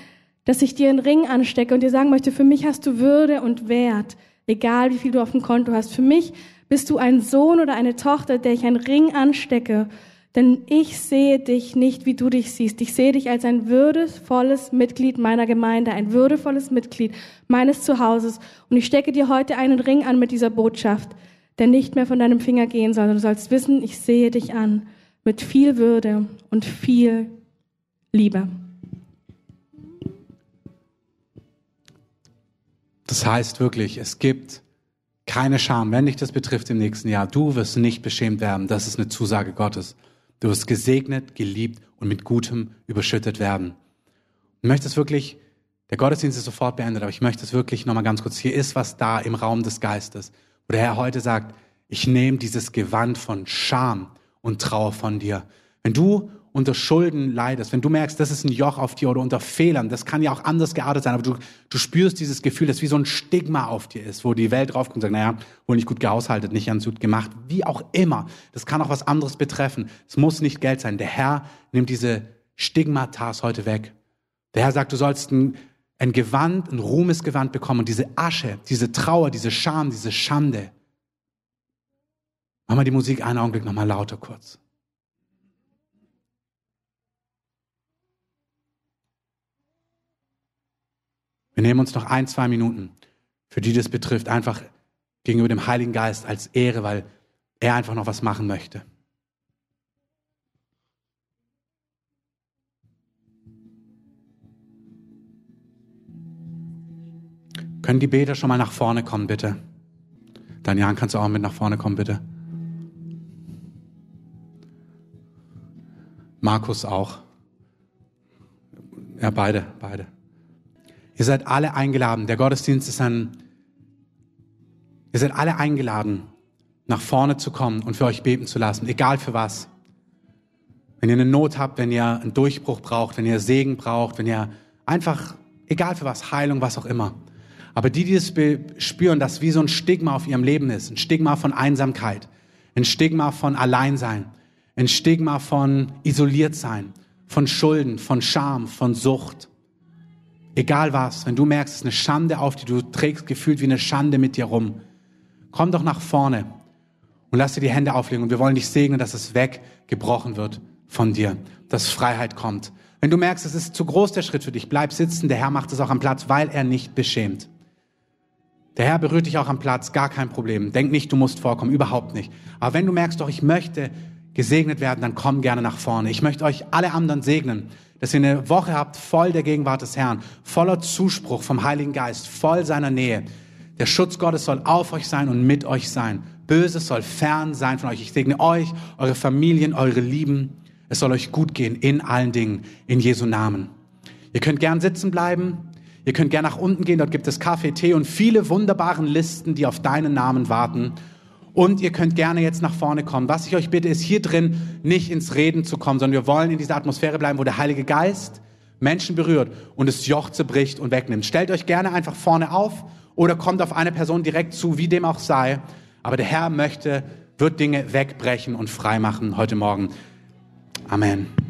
dass ich dir einen Ring anstecke und dir sagen möchte, für mich hast du Würde und Wert, egal wie viel du auf dem Konto hast. Für mich bist du ein Sohn oder eine Tochter, der ich einen Ring anstecke denn ich sehe dich nicht, wie du dich siehst. Ich sehe dich als ein würdevolles Mitglied meiner Gemeinde, ein würdevolles Mitglied meines Zuhauses. Und ich stecke dir heute einen Ring an mit dieser Botschaft, der nicht mehr von deinem Finger gehen soll. Du sollst wissen, ich sehe dich an mit viel Würde und viel Liebe.
Das heißt wirklich, es gibt keine Scham, wenn dich das betrifft im nächsten Jahr. Du wirst nicht beschämt werden. Das ist eine Zusage Gottes. Du wirst gesegnet, geliebt und mit Gutem überschüttet werden. Und möchtest wirklich, der Gottesdienst ist sofort beendet, aber ich möchte es wirklich nochmal ganz kurz, hier ist was da im Raum des Geistes, wo der Herr heute sagt, ich nehme dieses Gewand von Scham und Trauer von dir. Wenn du unter Schulden leidest, wenn du merkst, das ist ein Joch auf dir oder unter Fehlern, das kann ja auch anders geartet sein, aber du, du spürst dieses Gefühl, das wie so ein Stigma auf dir ist, wo die Welt draufkommt und sagt, naja, wohl nicht gut gehaushaltet, nicht ganz gut gemacht, wie auch immer. Das kann auch was anderes betreffen. Es muss nicht Geld sein. Der Herr nimmt diese Stigmatas heute weg. Der Herr sagt, du sollst ein, ein Gewand, ein Ruhmesgewand bekommen und diese Asche, diese Trauer, diese Scham, diese Schande. Mach mal die Musik einen Augenblick nochmal lauter kurz. Wir nehmen uns noch ein, zwei Minuten, für die das betrifft, einfach gegenüber dem Heiligen Geist als Ehre, weil er einfach noch was machen möchte. Können die Beter schon mal nach vorne kommen, bitte? Daniel, kannst du auch mit nach vorne kommen, bitte? Markus auch. Ja, beide, beide. Ihr seid alle eingeladen. Der Gottesdienst ist ein. Ihr seid alle eingeladen, nach vorne zu kommen und für euch beten zu lassen, egal für was. Wenn ihr eine Not habt, wenn ihr einen Durchbruch braucht, wenn ihr Segen braucht, wenn ihr einfach, egal für was, Heilung, was auch immer. Aber die, die es spüren, dass wie so ein Stigma auf ihrem Leben ist, ein Stigma von Einsamkeit, ein Stigma von Alleinsein, ein Stigma von isoliert sein, von Schulden, von Scham, von Sucht, Egal was, wenn du merkst, es ist eine Schande auf dir, du trägst gefühlt wie eine Schande mit dir rum, komm doch nach vorne und lass dir die Hände auflegen und wir wollen dich segnen, dass es weggebrochen wird von dir, dass Freiheit kommt. Wenn du merkst, es ist zu groß der Schritt für dich, bleib sitzen, der Herr macht es auch am Platz, weil er nicht beschämt. Der Herr berührt dich auch am Platz, gar kein Problem. Denk nicht, du musst vorkommen, überhaupt nicht. Aber wenn du merkst, doch, ich möchte gesegnet werden, dann komm gerne nach vorne. Ich möchte euch alle anderen segnen dass ihr eine Woche habt voll der Gegenwart des Herrn, voller Zuspruch vom Heiligen Geist, voll seiner Nähe. Der Schutz Gottes soll auf euch sein und mit euch sein. Böses soll fern sein von euch. Ich segne euch, eure Familien, eure Lieben. Es soll euch gut gehen in allen Dingen, in Jesu Namen. Ihr könnt gern sitzen bleiben. Ihr könnt gern nach unten gehen. Dort gibt es Kaffee, Tee und viele wunderbaren Listen, die auf deinen Namen warten. Und ihr könnt gerne jetzt nach vorne kommen. Was ich euch bitte, ist hier drin nicht ins Reden zu kommen, sondern wir wollen in dieser Atmosphäre bleiben, wo der Heilige Geist Menschen berührt und das Joch zerbricht und wegnimmt. Stellt euch gerne einfach vorne auf oder kommt auf eine Person direkt zu, wie dem auch sei. Aber der Herr möchte, wird Dinge wegbrechen und freimachen heute Morgen. Amen.